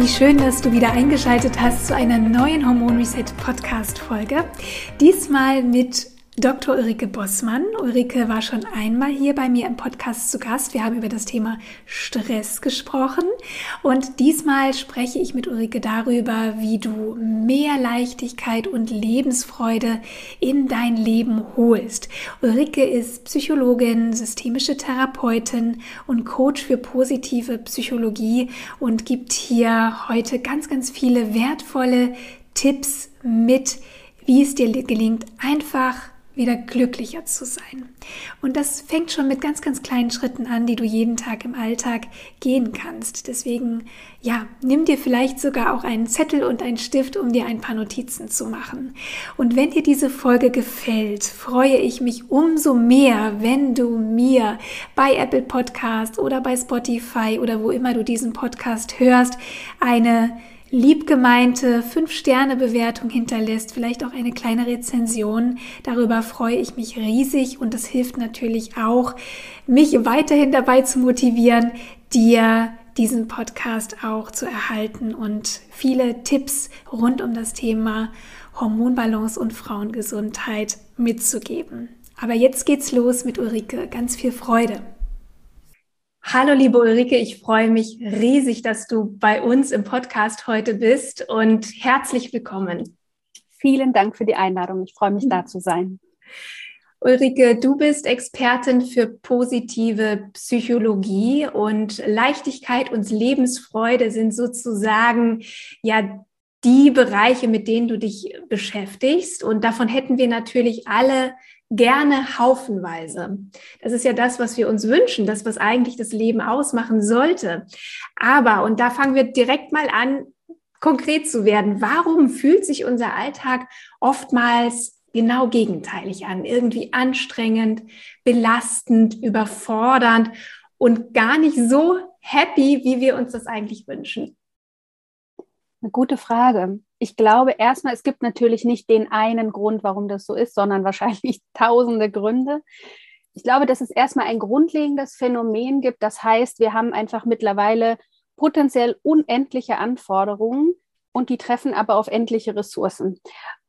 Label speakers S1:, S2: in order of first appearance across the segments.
S1: Wie schön, dass du wieder eingeschaltet hast zu einer neuen Hormon Reset Podcast Folge. Diesmal mit Dr. Ulrike Bossmann. Ulrike war schon einmal hier bei mir im Podcast zu Gast. Wir haben über das Thema Stress gesprochen und diesmal spreche ich mit Ulrike darüber, wie du mehr Leichtigkeit und Lebensfreude in dein Leben holst. Ulrike ist Psychologin, systemische Therapeutin und Coach für positive Psychologie und gibt hier heute ganz, ganz viele wertvolle Tipps mit, wie es dir gelingt, einfach wieder glücklicher zu sein. Und das fängt schon mit ganz, ganz kleinen Schritten an, die du jeden Tag im Alltag gehen kannst. Deswegen, ja, nimm dir vielleicht sogar auch einen Zettel und einen Stift, um dir ein paar Notizen zu machen. Und wenn dir diese Folge gefällt, freue ich mich umso mehr, wenn du mir bei Apple Podcast oder bei Spotify oder wo immer du diesen Podcast hörst, eine liebgemeinte 5-Sterne-Bewertung hinterlässt, vielleicht auch eine kleine Rezension. Darüber freue ich mich riesig und das hilft natürlich auch, mich weiterhin dabei zu motivieren, dir diesen Podcast auch zu erhalten und viele Tipps rund um das Thema Hormonbalance und Frauengesundheit mitzugeben. Aber jetzt geht's los mit Ulrike. Ganz viel Freude. Hallo, liebe Ulrike, ich freue mich riesig, dass du bei uns im Podcast heute bist und herzlich willkommen.
S2: Vielen Dank für die Einladung. Ich freue mich, da zu sein.
S1: Ulrike, du bist Expertin für positive Psychologie und Leichtigkeit und Lebensfreude sind sozusagen ja die Bereiche, mit denen du dich beschäftigst. Und davon hätten wir natürlich alle gerne haufenweise. Das ist ja das, was wir uns wünschen, das, was eigentlich das Leben ausmachen sollte. Aber, und da fangen wir direkt mal an, konkret zu werden. Warum fühlt sich unser Alltag oftmals genau gegenteilig an? Irgendwie anstrengend, belastend, überfordernd und gar nicht so happy, wie wir uns das eigentlich wünschen?
S2: Eine gute Frage. Ich glaube erstmal, es gibt natürlich nicht den einen Grund, warum das so ist, sondern wahrscheinlich tausende Gründe. Ich glaube, dass es erstmal ein grundlegendes Phänomen gibt. Das heißt, wir haben einfach mittlerweile potenziell unendliche Anforderungen und die treffen aber auf endliche Ressourcen.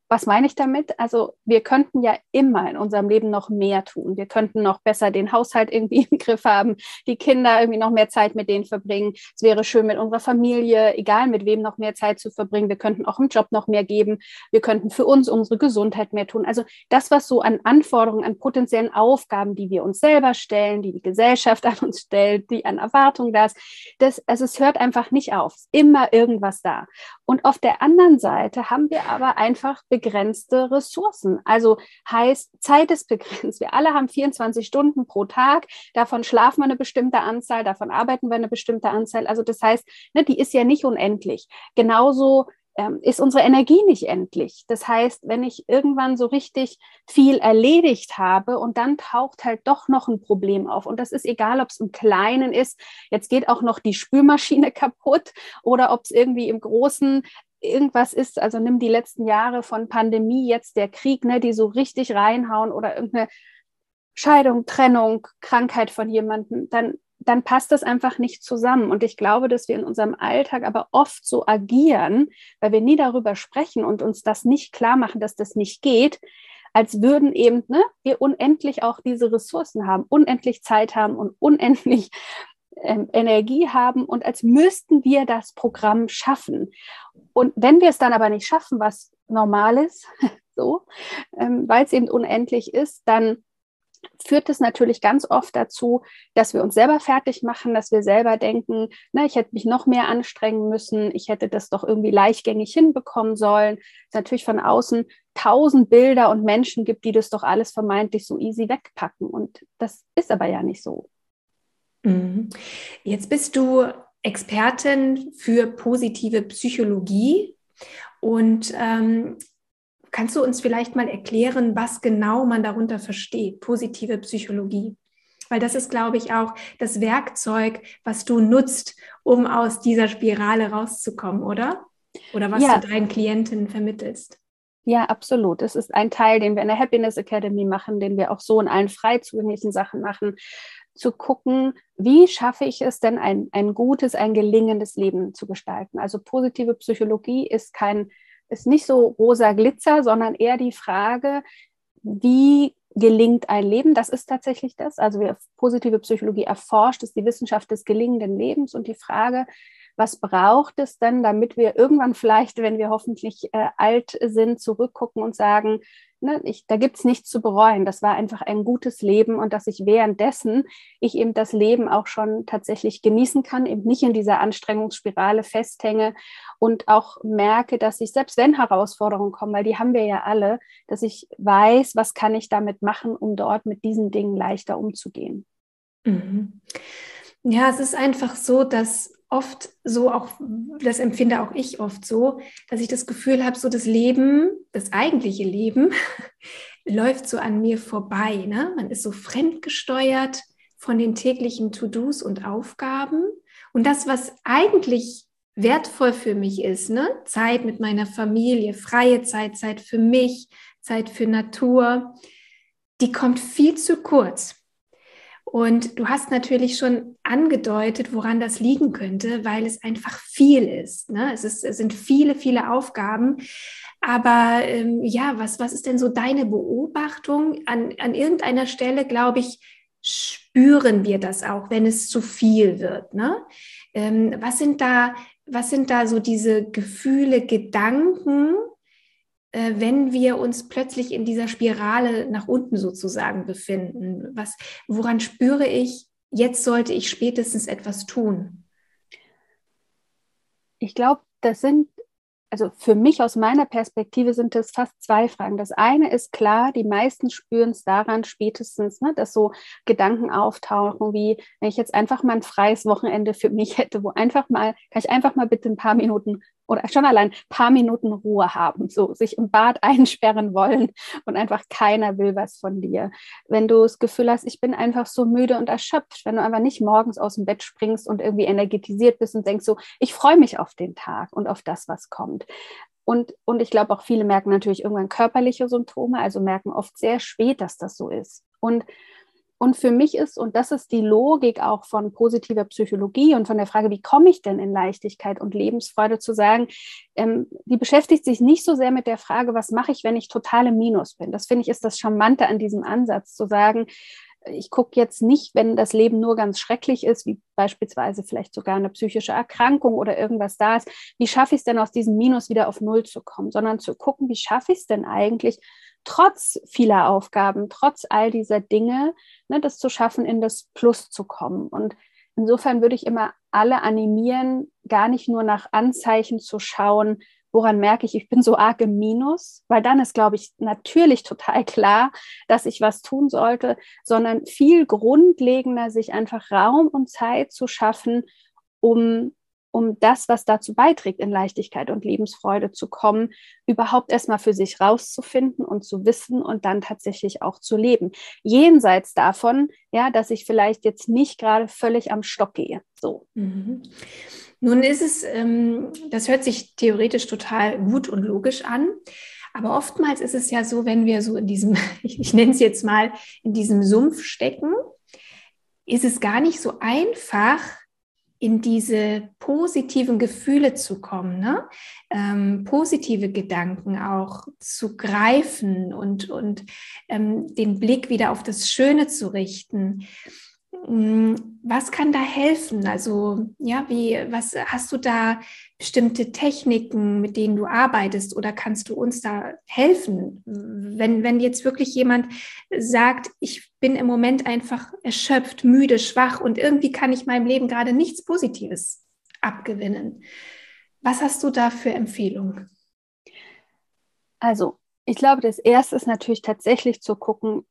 S2: Was meine ich damit? Also wir könnten ja immer in unserem Leben noch mehr tun. Wir könnten noch besser den Haushalt irgendwie im Griff haben, die Kinder irgendwie noch mehr Zeit mit denen verbringen. Es wäre schön mit unserer Familie, egal mit wem, noch mehr Zeit zu verbringen. Wir könnten auch im Job noch mehr geben. Wir könnten für uns unsere Gesundheit mehr tun. Also das, was so an Anforderungen, an potenziellen Aufgaben, die wir uns selber stellen, die die Gesellschaft an uns stellt, die an Erwartungen da ist, das, also es hört einfach nicht auf. Immer irgendwas da. Und auf der anderen Seite haben wir aber einfach begrenzte Ressourcen. Also heißt, Zeit ist begrenzt. Wir alle haben 24 Stunden pro Tag. Davon schlafen wir eine bestimmte Anzahl, davon arbeiten wir eine bestimmte Anzahl. Also das heißt, ne, die ist ja nicht unendlich. Genauso ähm, ist unsere Energie nicht endlich. Das heißt, wenn ich irgendwann so richtig viel erledigt habe und dann taucht halt doch noch ein Problem auf. Und das ist egal, ob es im Kleinen ist, jetzt geht auch noch die Spülmaschine kaputt oder ob es irgendwie im Großen irgendwas ist, also nimm die letzten Jahre von Pandemie, jetzt der Krieg, ne, die so richtig reinhauen oder irgendeine Scheidung, Trennung, Krankheit von jemandem, dann, dann passt das einfach nicht zusammen. Und ich glaube, dass wir in unserem Alltag aber oft so agieren, weil wir nie darüber sprechen und uns das nicht klar machen, dass das nicht geht, als würden eben ne, wir unendlich auch diese Ressourcen haben, unendlich Zeit haben und unendlich Energie haben und als müssten wir das Programm schaffen. Und wenn wir es dann aber nicht schaffen, was normal ist, so, ähm, weil es eben unendlich ist, dann führt es natürlich ganz oft dazu, dass wir uns selber fertig machen, dass wir selber denken, na, ich hätte mich noch mehr anstrengen müssen, ich hätte das doch irgendwie leichtgängig hinbekommen sollen. Es natürlich von außen tausend Bilder und Menschen gibt, die das doch alles vermeintlich so easy wegpacken. Und das ist aber ja nicht so.
S1: Mhm. Jetzt bist du Expertin für positive Psychologie und ähm, kannst du uns vielleicht mal erklären, was genau man darunter versteht, positive Psychologie? Weil das ist, glaube ich, auch das Werkzeug, was du nutzt, um aus dieser Spirale rauszukommen, oder? Oder was ja. du deinen Klienten vermittelst.
S2: Ja, absolut. Das ist ein Teil, den wir in der Happiness Academy machen, den wir auch so in allen frei zugänglichen Sachen machen, zu gucken, wie schaffe ich es denn, ein, ein gutes, ein gelingendes Leben zu gestalten. Also positive Psychologie ist kein, ist nicht so rosa Glitzer, sondern eher die Frage, wie gelingt ein Leben? Das ist tatsächlich das. Also wir, positive Psychologie erforscht, ist die Wissenschaft des gelingenden Lebens und die Frage, was braucht es denn, damit wir irgendwann vielleicht, wenn wir hoffentlich äh, alt sind, zurückgucken und sagen, ne, ich, da gibt es nichts zu bereuen. Das war einfach ein gutes Leben und dass ich währenddessen ich eben das Leben auch schon tatsächlich genießen kann, eben nicht in dieser Anstrengungsspirale festhänge und auch merke, dass ich, selbst wenn Herausforderungen kommen, weil die haben wir ja alle, dass ich weiß, was kann ich damit machen, um dort mit diesen Dingen leichter umzugehen.
S1: Mhm. Ja, es ist einfach so, dass oft so auch, das empfinde auch ich oft so, dass ich das Gefühl habe, so das Leben, das eigentliche Leben, läuft so an mir vorbei. Ne? Man ist so fremdgesteuert von den täglichen To-Dos und Aufgaben. Und das, was eigentlich wertvoll für mich ist, ne? Zeit mit meiner Familie, freie Zeit, Zeit für mich, Zeit für Natur, die kommt viel zu kurz. Und du hast natürlich schon angedeutet, woran das liegen könnte, weil es einfach viel ist. Ne? Es, ist, es sind viele, viele Aufgaben. Aber ähm, ja, was, was ist denn so deine Beobachtung? An, an irgendeiner Stelle, glaube ich, spüren wir das auch, wenn es zu viel wird. Ne? Ähm, was, sind da, was sind da so diese Gefühle, Gedanken, wenn wir uns plötzlich in dieser Spirale nach unten sozusagen befinden? Was, woran spüre ich, jetzt sollte ich spätestens etwas tun?
S2: Ich glaube, das sind also für mich aus meiner Perspektive sind es fast zwei Fragen. Das eine ist klar, die meisten spüren es daran spätestens, ne, dass so Gedanken auftauchen, wie wenn ich jetzt einfach mal ein freies Wochenende für mich hätte, wo einfach mal, kann ich einfach mal bitte ein paar Minuten oder schon allein ein paar Minuten Ruhe haben, so sich im Bad einsperren wollen und einfach keiner will was von dir. Wenn du das Gefühl hast, ich bin einfach so müde und erschöpft, wenn du einfach nicht morgens aus dem Bett springst und irgendwie energetisiert bist und denkst so, ich freue mich auf den Tag und auf das, was kommt. Und, und ich glaube auch viele merken natürlich irgendwann körperliche Symptome, also merken oft sehr spät, dass das so ist. Und und für mich ist, und das ist die Logik auch von positiver Psychologie und von der Frage, wie komme ich denn in Leichtigkeit und Lebensfreude, zu sagen, ähm, die beschäftigt sich nicht so sehr mit der Frage, was mache ich, wenn ich total im Minus bin. Das finde ich ist das Charmante an diesem Ansatz, zu sagen, ich gucke jetzt nicht, wenn das Leben nur ganz schrecklich ist, wie beispielsweise vielleicht sogar eine psychische Erkrankung oder irgendwas da ist, wie schaffe ich es denn aus diesem Minus wieder auf Null zu kommen, sondern zu gucken, wie schaffe ich es denn eigentlich, trotz vieler Aufgaben, trotz all dieser Dinge, ne, das zu schaffen, in das Plus zu kommen. Und insofern würde ich immer alle animieren, gar nicht nur nach Anzeichen zu schauen, woran merke ich, ich bin so arg im Minus, weil dann ist, glaube ich, natürlich total klar, dass ich was tun sollte, sondern viel grundlegender, sich einfach Raum und Zeit zu schaffen, um um das, was dazu beiträgt, in Leichtigkeit und Lebensfreude zu kommen, überhaupt erstmal für sich rauszufinden und zu wissen und dann tatsächlich auch zu leben. Jenseits davon, ja, dass ich vielleicht jetzt nicht gerade völlig am Stock gehe. So.
S1: Mhm. Nun ist es, ähm, das hört sich theoretisch total gut und logisch an. Aber oftmals ist es ja so, wenn wir so in diesem, ich, ich nenne es jetzt mal, in diesem Sumpf stecken, ist es gar nicht so einfach, in diese positiven Gefühle zu kommen, ne? ähm, positive Gedanken auch zu greifen und, und ähm, den Blick wieder auf das Schöne zu richten. Hm, was kann da helfen? Also, ja, wie, was hast du da bestimmte Techniken, mit denen du arbeitest oder kannst du uns da helfen? Wenn, wenn jetzt wirklich jemand sagt, ich bin im Moment einfach erschöpft, müde, schwach und irgendwie kann ich meinem Leben gerade nichts Positives abgewinnen. Was hast du da für Empfehlungen?
S2: Also, ich glaube, das erste ist natürlich tatsächlich zu gucken,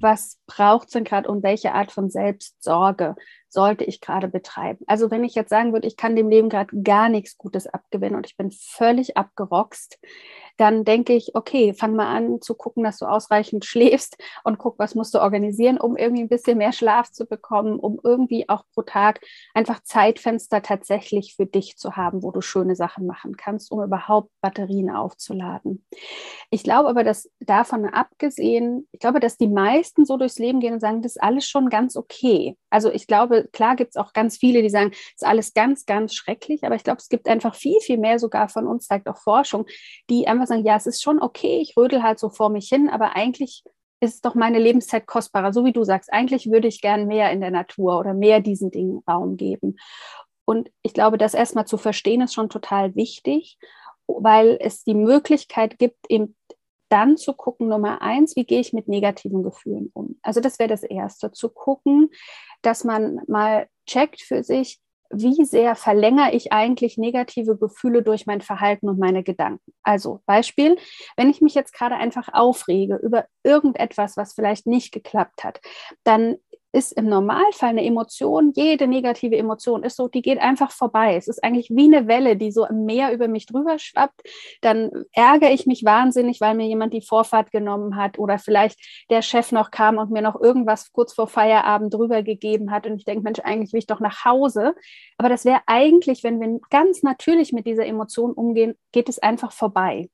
S2: was braucht es denn gerade und welche Art von Selbstsorge sollte ich gerade betreiben. Also wenn ich jetzt sagen würde, ich kann dem Leben gerade gar nichts Gutes abgewinnen und ich bin völlig abgerockst, dann denke ich, okay, fang mal an zu gucken, dass du ausreichend schläfst und guck, was musst du organisieren, um irgendwie ein bisschen mehr Schlaf zu bekommen, um irgendwie auch pro Tag einfach Zeitfenster tatsächlich für dich zu haben, wo du schöne Sachen machen kannst, um überhaupt Batterien aufzuladen. Ich glaube aber, dass davon abgesehen, ich glaube, dass die meisten so durchs Leben gehen und sagen, das ist alles schon ganz okay. Also ich glaube, klar gibt es auch ganz viele, die sagen, das ist alles ganz, ganz schrecklich, aber ich glaube, es gibt einfach viel, viel mehr sogar von uns, zeigt auch Forschung, die einfach sagen, ja, es ist schon okay, ich rödel halt so vor mich hin, aber eigentlich ist doch meine Lebenszeit kostbarer, so wie du sagst. Eigentlich würde ich gern mehr in der Natur oder mehr diesen Dingen Raum geben. Und ich glaube, das erstmal zu verstehen, ist schon total wichtig, weil es die Möglichkeit gibt, eben dann zu gucken, Nummer eins, wie gehe ich mit negativen Gefühlen um? Also das wäre das Erste, zu gucken, dass man mal checkt für sich, wie sehr verlängere ich eigentlich negative Gefühle durch mein Verhalten und meine Gedanken. Also Beispiel, wenn ich mich jetzt gerade einfach aufrege über irgendetwas, was vielleicht nicht geklappt hat, dann ist im Normalfall eine Emotion, jede negative Emotion ist so, die geht einfach vorbei. Es ist eigentlich wie eine Welle, die so im Meer über mich drüber schwappt. Dann ärgere ich mich wahnsinnig, weil mir jemand die Vorfahrt genommen hat oder vielleicht der Chef noch kam und mir noch irgendwas kurz vor Feierabend drüber gegeben hat. Und ich denke, Mensch, eigentlich will ich doch nach Hause. Aber das wäre eigentlich, wenn wir ganz natürlich mit dieser Emotion umgehen, geht es einfach vorbei.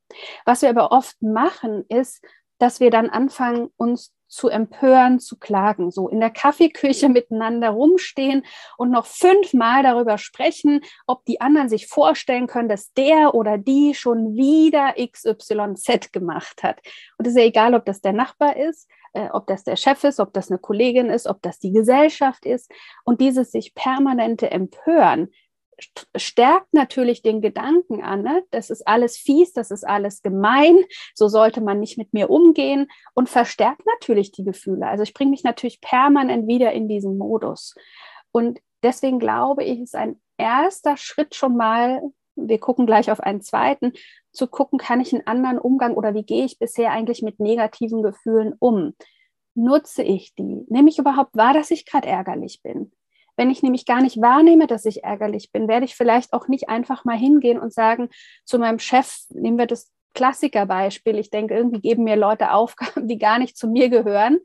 S2: Was wir aber oft machen, ist, dass wir dann anfangen, uns zu empören, zu klagen, so in der Kaffeeküche miteinander rumstehen und noch fünfmal darüber sprechen, ob die anderen sich vorstellen können, dass der oder die schon wieder XYZ gemacht hat. Und es ist ja egal, ob das der Nachbar ist, äh, ob das der Chef ist, ob das eine Kollegin ist, ob das die Gesellschaft ist. Und dieses sich permanente Empören, stärkt natürlich den Gedanken an, ne? das ist alles fies, das ist alles gemein, so sollte man nicht mit mir umgehen und verstärkt natürlich die Gefühle. Also ich bringe mich natürlich permanent wieder in diesen Modus. Und deswegen glaube ich, ist ein erster Schritt schon mal, wir gucken gleich auf einen zweiten, zu gucken, kann ich einen anderen Umgang oder wie gehe ich bisher eigentlich mit negativen Gefühlen um? Nutze ich die? Nehme ich überhaupt wahr, dass ich gerade ärgerlich bin? Wenn ich nämlich gar nicht wahrnehme, dass ich ärgerlich bin, werde ich vielleicht auch nicht einfach mal hingehen und sagen zu meinem Chef, nehmen wir das Klassikerbeispiel, ich denke, irgendwie geben mir Leute Aufgaben, die gar nicht zu mir gehören,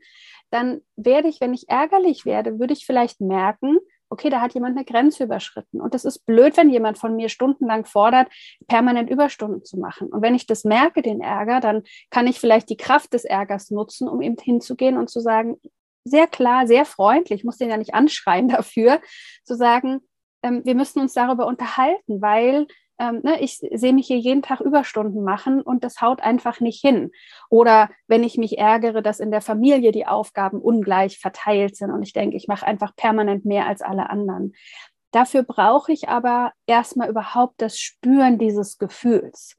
S2: dann werde ich, wenn ich ärgerlich werde, würde ich vielleicht merken, okay, da hat jemand eine Grenze überschritten. Und das ist blöd, wenn jemand von mir stundenlang fordert, permanent Überstunden zu machen. Und wenn ich das merke, den Ärger, dann kann ich vielleicht die Kraft des Ärgers nutzen, um eben hinzugehen und zu sagen, sehr klar, sehr freundlich, ich muss den ja nicht anschreien dafür, zu sagen, ähm, wir müssen uns darüber unterhalten, weil ähm, ne, ich sehe mich hier jeden Tag Überstunden machen und das haut einfach nicht hin. Oder wenn ich mich ärgere, dass in der Familie die Aufgaben ungleich verteilt sind und ich denke, ich mache einfach permanent mehr als alle anderen. Dafür brauche ich aber erstmal überhaupt das Spüren dieses Gefühls.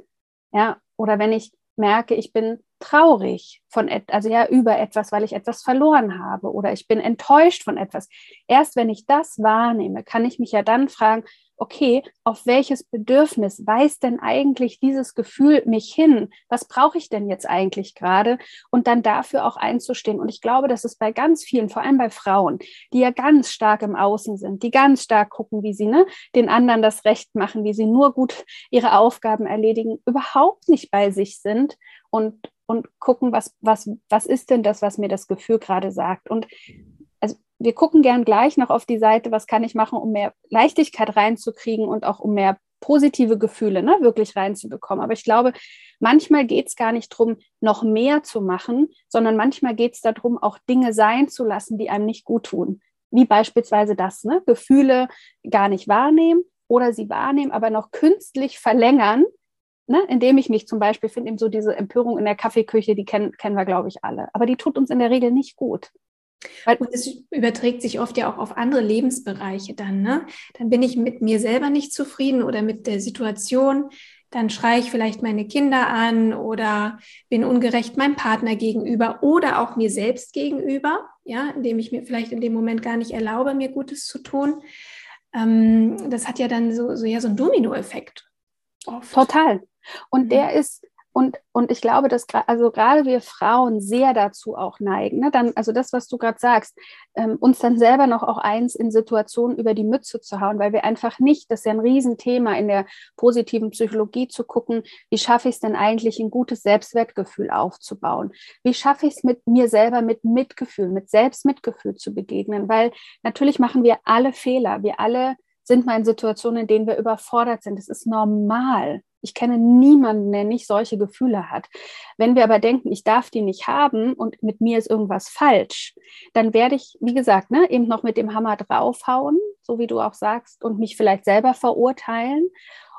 S2: Ja, oder wenn ich merke, ich bin traurig von, also ja, über etwas, weil ich etwas verloren habe oder ich bin enttäuscht von etwas. Erst wenn ich das wahrnehme, kann ich mich ja dann fragen, okay, auf welches Bedürfnis weist denn eigentlich dieses Gefühl mich hin? Was brauche ich denn jetzt eigentlich gerade? Und dann dafür auch einzustehen. Und ich glaube, dass es bei ganz vielen, vor allem bei Frauen, die ja ganz stark im Außen sind, die ganz stark gucken, wie sie ne, den anderen das Recht machen, wie sie nur gut ihre Aufgaben erledigen, überhaupt nicht bei sich sind und, und gucken, was, was, was ist denn das, was mir das Gefühl gerade sagt. Und wir gucken gern gleich noch auf die Seite, was kann ich machen, um mehr Leichtigkeit reinzukriegen und auch um mehr positive Gefühle ne, wirklich reinzubekommen. Aber ich glaube, manchmal geht es gar nicht darum, noch mehr zu machen, sondern manchmal geht es darum, auch Dinge sein zu lassen, die einem nicht gut tun. Wie beispielsweise das, ne? Gefühle gar nicht wahrnehmen oder sie wahrnehmen, aber noch künstlich verlängern, ne? indem ich mich zum Beispiel finde, eben so diese Empörung in der Kaffeeküche, die kennen, kennen wir, glaube ich, alle. Aber die tut uns in der Regel nicht gut.
S1: Und es überträgt sich oft ja auch auf andere Lebensbereiche dann. Ne? Dann bin ich mit mir selber nicht zufrieden oder mit der Situation. Dann schreie ich vielleicht meine Kinder an oder bin ungerecht meinem Partner gegenüber oder auch mir selbst gegenüber, ja, indem ich mir vielleicht in dem Moment gar nicht erlaube, mir Gutes zu tun. Ähm, das hat ja dann so, so ja so einen Dominoeffekt.
S2: Total. Und mhm. der ist Und, und ich glaube, dass also gerade wir Frauen sehr dazu auch neigen, ne? dann, also das, was du gerade sagst, ähm, uns dann selber noch auch eins in Situationen über die Mütze zu hauen, weil wir einfach nicht, das ist ja ein Riesenthema in der positiven Psychologie zu gucken, wie schaffe ich es denn eigentlich, ein gutes Selbstwertgefühl aufzubauen? Wie schaffe ich es mit mir selber mit Mitgefühl, mit Selbstmitgefühl zu begegnen? Weil natürlich machen wir alle Fehler, wir alle sind mal in Situationen, in denen wir überfordert sind. Es ist normal. Ich kenne niemanden, der nicht solche Gefühle hat. Wenn wir aber denken, ich darf die nicht haben und mit mir ist irgendwas falsch, dann werde ich, wie gesagt, ne, eben noch mit dem Hammer draufhauen, so wie du auch sagst, und mich vielleicht selber verurteilen.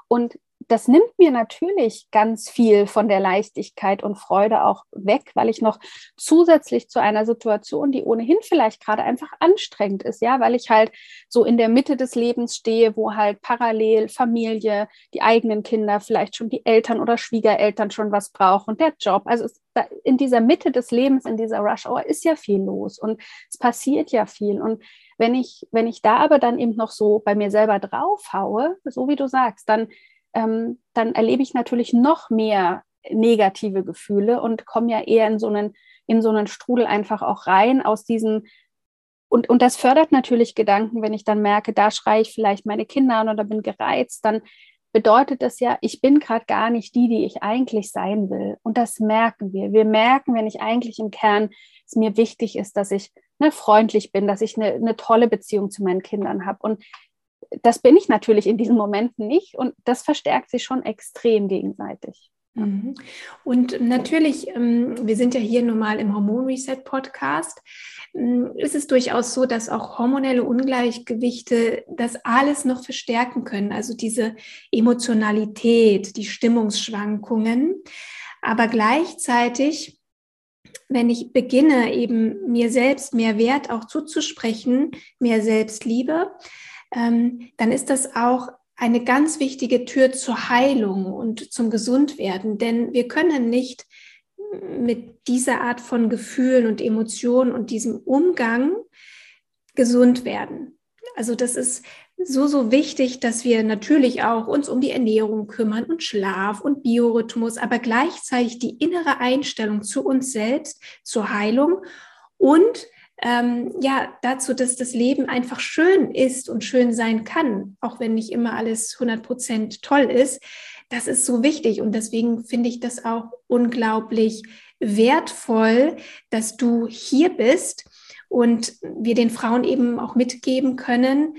S2: Und das nimmt mir natürlich ganz viel von der Leichtigkeit und Freude auch weg, weil ich noch zusätzlich zu einer Situation, die ohnehin vielleicht gerade einfach anstrengend ist, ja, weil ich halt so in der Mitte des Lebens stehe, wo halt parallel Familie, die eigenen Kinder, vielleicht schon die Eltern oder Schwiegereltern schon was brauchen der Job. Also in dieser Mitte des Lebens, in dieser Rush Hour ist ja viel los und es passiert ja viel und wenn ich, wenn ich da aber dann eben noch so bei mir selber draufhaue, so wie du sagst, dann ähm, dann erlebe ich natürlich noch mehr negative Gefühle und komme ja eher in so einen, in so einen Strudel einfach auch rein aus diesen und, und das fördert natürlich Gedanken, wenn ich dann merke, da schreie ich vielleicht meine Kinder an oder bin gereizt, dann bedeutet das ja, ich bin gerade gar nicht die, die ich eigentlich sein will. Und das merken wir. Wir merken, wenn ich eigentlich im Kern es mir wichtig ist, dass ich ne, freundlich bin, dass ich eine, eine tolle Beziehung zu meinen Kindern habe. Und das bin ich natürlich in diesen Momenten nicht und das verstärkt sich schon extrem gegenseitig.
S1: Mhm. Und natürlich, ähm, wir sind ja hier nun mal im Hormon Reset Podcast, ähm, ist es durchaus so, dass auch hormonelle Ungleichgewichte das alles noch verstärken können. Also diese Emotionalität, die Stimmungsschwankungen. Aber gleichzeitig, wenn ich beginne, eben mir selbst mehr Wert auch zuzusprechen, mehr Selbstliebe, ähm, dann ist das auch eine ganz wichtige Tür zur Heilung und zum Gesundwerden. Denn wir können nicht mit dieser Art von Gefühlen und Emotionen und diesem Umgang gesund werden. Also das ist so, so wichtig, dass wir natürlich auch uns um die Ernährung kümmern und Schlaf und Biorhythmus, aber gleichzeitig die innere Einstellung zu uns selbst, zur Heilung und ähm, ja, dazu, dass das Leben einfach schön ist und schön sein kann, auch wenn nicht immer alles 100% toll ist. Das ist so wichtig und deswegen finde ich das auch unglaublich wertvoll, dass du hier bist und wir den Frauen eben auch mitgeben können,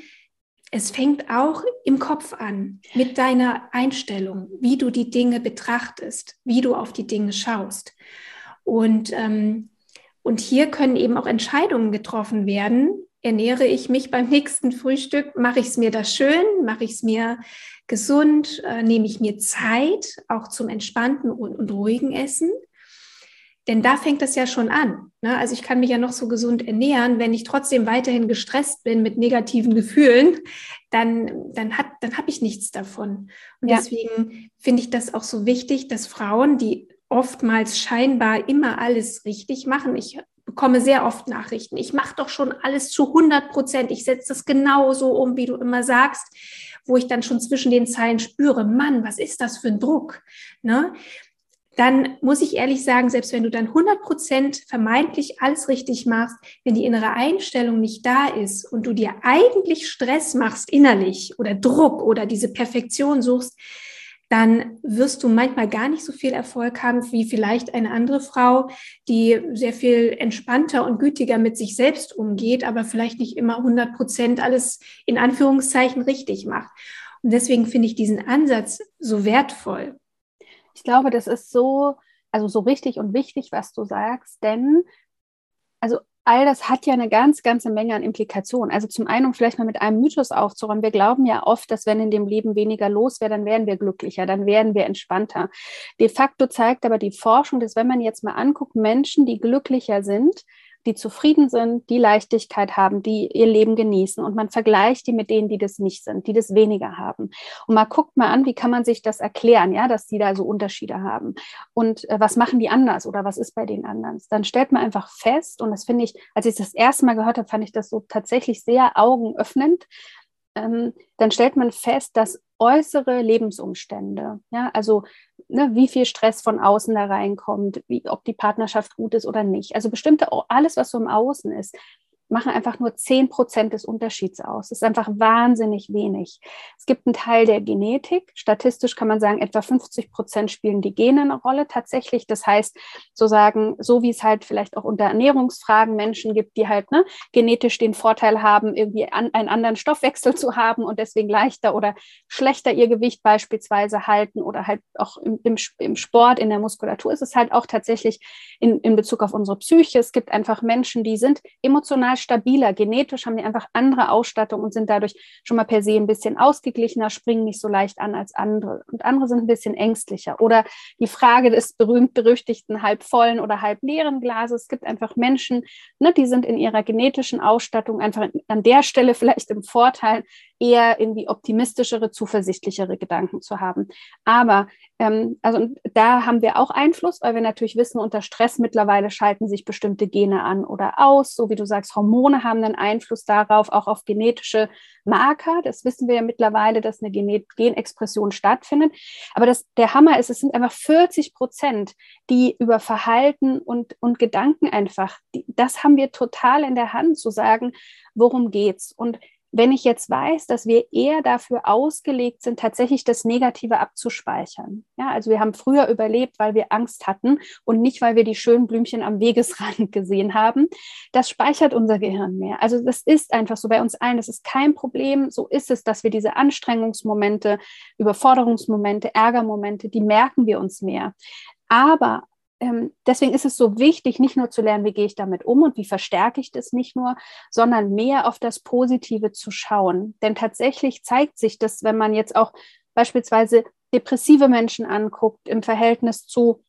S1: es fängt auch im Kopf an, mit deiner Einstellung, wie du die Dinge betrachtest, wie du auf die Dinge schaust. Und ähm, und hier können eben auch Entscheidungen getroffen werden. Ernähre ich mich beim nächsten Frühstück? Mache ich es mir da schön? Mache ich es mir gesund? Äh, nehme ich mir Zeit auch zum entspannten und, ruhigen Essen? Denn da fängt das ja schon an. Ne? Also ich kann mich ja noch so gesund ernähren, wenn ich trotzdem weiterhin gestresst bin mit negativen Gefühlen, dann, dann, dann habe ich nichts davon. Und ja. deswegen finde ich das auch so wichtig, dass Frauen, die oftmals scheinbar immer alles richtig machen. Ich bekomme sehr oft Nachrichten. Ich mache doch schon alles zu 100 Prozent. Ich setze das genau so um, wie du immer sagst, wo ich dann schon zwischen den Zeilen spüre, Mann, was ist das für ein Druck? Ne? Dann muss ich ehrlich sagen, selbst wenn du dann 100 Prozent vermeintlich alles richtig machst, wenn die innere Einstellung nicht da ist und du dir eigentlich Stress machst innerlich oder Druck oder diese Perfektion suchst, dann wirst du manchmal gar nicht so viel Erfolg haben wie vielleicht eine andere Frau, die sehr viel entspannter und gütiger mit sich selbst umgeht, aber vielleicht nicht immer 100 Prozent alles in Anführungszeichen richtig macht. Und deswegen finde ich diesen Ansatz so wertvoll.
S2: Ich glaube, das ist so, also so richtig und wichtig, was du sagst, denn also all das hat ja eine ganz, ganze Menge an Implikationen. Also zum einen, um vielleicht mal mit einem Mythos aufzuräumen, wir glauben ja oft, dass wenn in dem Leben weniger los wäre, dann wären wir glücklicher, dann wären wir entspannter. De facto zeigt aber die Forschung, dass wenn man jetzt mal anguckt, Menschen, die glücklicher sind, die zufrieden sind, die Leichtigkeit haben, die ihr Leben genießen. Und man vergleicht die mit denen, die das nicht sind, die das weniger haben. Und man guckt mal an, wie kann man sich das erklären, ja, dass die da so Unterschiede haben. Und äh, was machen die anders oder was ist bei den anderen? Dann stellt man einfach fest, und das finde ich, als ich das erste Mal gehört habe, fand ich das so tatsächlich sehr augenöffnend. Ähm, dann stellt man fest, dass äußere Lebensumstände. Ja, also ne, wie viel Stress von außen da reinkommt, wie, ob die Partnerschaft gut ist oder nicht. Also bestimmte, alles, was so im Außen ist, machen einfach nur 10 Prozent des Unterschieds aus. Das ist einfach wahnsinnig wenig. Es gibt einen Teil der Genetik. Statistisch kann man sagen, etwa 50 Prozent spielen die Gene eine Rolle tatsächlich. Das heißt, so sagen, so wie es halt vielleicht auch unter Ernährungsfragen Menschen gibt, die halt ne, genetisch den Vorteil haben, irgendwie an, einen anderen Stoffwechsel zu haben und deswegen leichter oder schlechter ihr Gewicht beispielsweise halten oder halt auch im, im, im Sport, in der Muskulatur ist es halt auch tatsächlich in, in Bezug auf unsere Psyche. Es gibt einfach Menschen, die sind emotional emotional stabiler. Genetisch haben die einfach andere Ausstattung und sind dadurch schon mal per se ein bisschen ausgeglichener, springen nicht so leicht an als andere. Und andere sind ein bisschen ängstlicher. Oder die Frage des berühmt-berüchtigten halb vollen oder halb leeren Glases. Es gibt einfach Menschen, ne, die sind in ihrer genetischen Ausstattung einfach an der Stelle vielleicht im Vorteil, eher irgendwie optimistischere, zuversichtlichere Gedanken zu haben. Aber ähm, also da haben wir auch Einfluss, weil wir natürlich wissen, unter Stress mittlerweile schalten sich bestimmte Gene an oder aus. So wie du sagst, Hormone haben einen Einfluss darauf, auch auf genetische Marker. Das wissen wir ja mittlerweile, dass eine Gen Genexpression stattfindet. Aber das, der Hammer ist, es sind einfach 40 Prozent, die über Verhalten und, und Gedanken einfach, die, das haben wir total in der Hand zu sagen, worum geht's. Und wenn ich jetzt weiß, dass wir eher dafür ausgelegt sind, tatsächlich das Negative abzuspeichern. Ja, also wir haben früher überlebt, weil wir Angst hatten und nicht, weil wir die schönen Blümchen am Wegesrand gesehen haben. Das speichert unser Gehirn mehr. Also das ist einfach so bei uns allen. Das ist kein Problem. So ist es, dass wir diese Anstrengungsmomente, Überforderungsmomente, Ärgermomente, die merken wir uns mehr. Aber ähm, deswegen ist es so wichtig, nicht nur zu lernen, wie gehe ich damit um und wie verstärke ich das nicht nur, sondern mehr auf das Positive zu schauen. Denn tatsächlich zeigt sich das, wenn man jetzt auch beispielsweise depressive Menschen anguckt im Verhältnis zu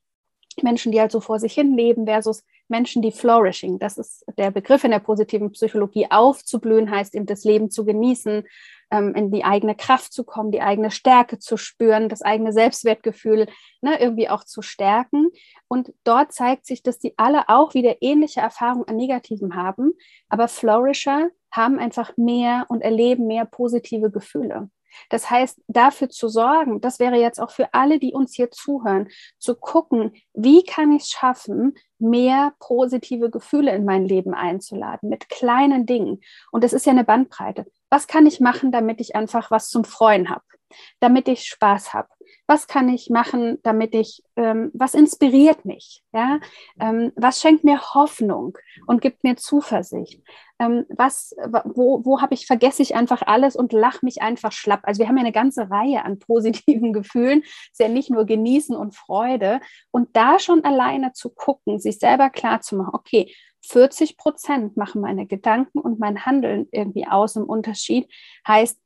S2: Menschen, die halt so vor sich hin leben versus Menschen, die flourishing. Das ist der Begriff in der positiven Psychologie. Aufzublühen heißt eben das Leben zu genießen, ähm, in die eigene Kraft zu kommen, die eigene Stärke zu spüren, das eigene Selbstwertgefühl ne, irgendwie auch zu stärken. Und dort zeigt sich, dass die alle auch wieder ähnliche Erfahrungen an Negativen haben, aber Flourisher haben einfach mehr und erleben mehr positive Gefühle. Das heißt, dafür zu sorgen, das wäre jetzt auch für alle, die uns hier zuhören, zu gucken, wie kann ich es schaffen, mehr positive Gefühle in mein Leben einzuladen mit kleinen Dingen. Und das ist ja eine Bandbreite. Was kann ich machen, damit ich einfach was zum Freuen habe, damit ich Spaß habe, was kann ich machen, damit ich, ähm, was inspiriert mich, ja, ähm, was schenkt mir Hoffnung und gibt mir Zuversicht, ähm, was, wo, wo habe ich, vergesse ich einfach alles und lache mich einfach schlapp. Also wir haben ja eine ganze Reihe an positiven Gefühlen, ist ja nicht nur Genießen und Freude. Und da schon alleine zu gucken, sich selber klar zu machen, okay, 40 Prozent machen meine Gedanken und mein Handeln irgendwie aus im Unterschied. Heißt,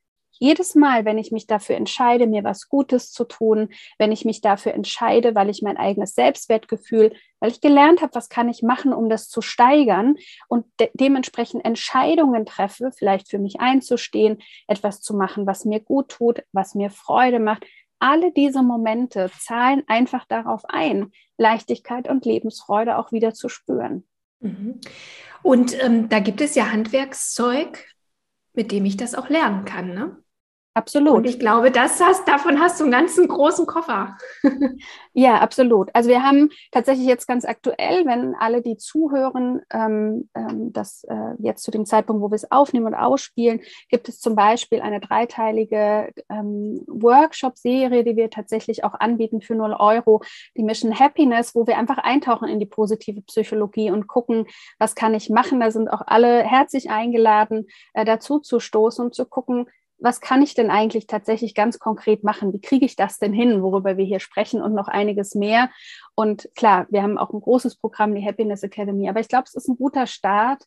S2: jedes Mal, wenn ich mich dafür entscheide, mir was Gutes zu tun, wenn ich mich dafür entscheide, weil ich mein eigenes Selbstwertgefühl, weil ich gelernt habe, was kann ich machen, um das zu steigern und de dementsprechend Entscheidungen treffe, vielleicht für mich einzustehen, etwas zu machen, was mir gut tut, was mir Freude macht. Alle diese Momente zahlen einfach darauf ein, Leichtigkeit und Lebensfreude auch wieder zu spüren.
S1: Mhm. Und ähm, da gibt es ja Handwerkszeug, mit dem ich das auch lernen kann. Ne?
S2: Absolut. Und
S1: ich glaube, das hast, davon hast du einen ganzen großen Koffer.
S2: ja, absolut. Also wir haben tatsächlich jetzt ganz aktuell, wenn alle, die zuhören, ähm, ähm, das äh, jetzt zu dem Zeitpunkt, wo wir es aufnehmen und ausspielen, gibt es zum Beispiel eine dreiteilige ähm, Workshop-Serie, die wir tatsächlich auch anbieten für 0 Euro, die Mission Happiness, wo wir einfach eintauchen in die positive Psychologie und gucken, was kann ich machen. Da sind auch alle herzlich eingeladen, äh, dazu zu stoßen und zu gucken, was kann ich denn eigentlich tatsächlich ganz konkret machen? Wie kriege ich das denn hin, worüber wir hier sprechen und noch einiges mehr? Und klar, wir haben auch ein großes Programm, die Happiness Academy, aber ich glaube, es ist ein guter Start,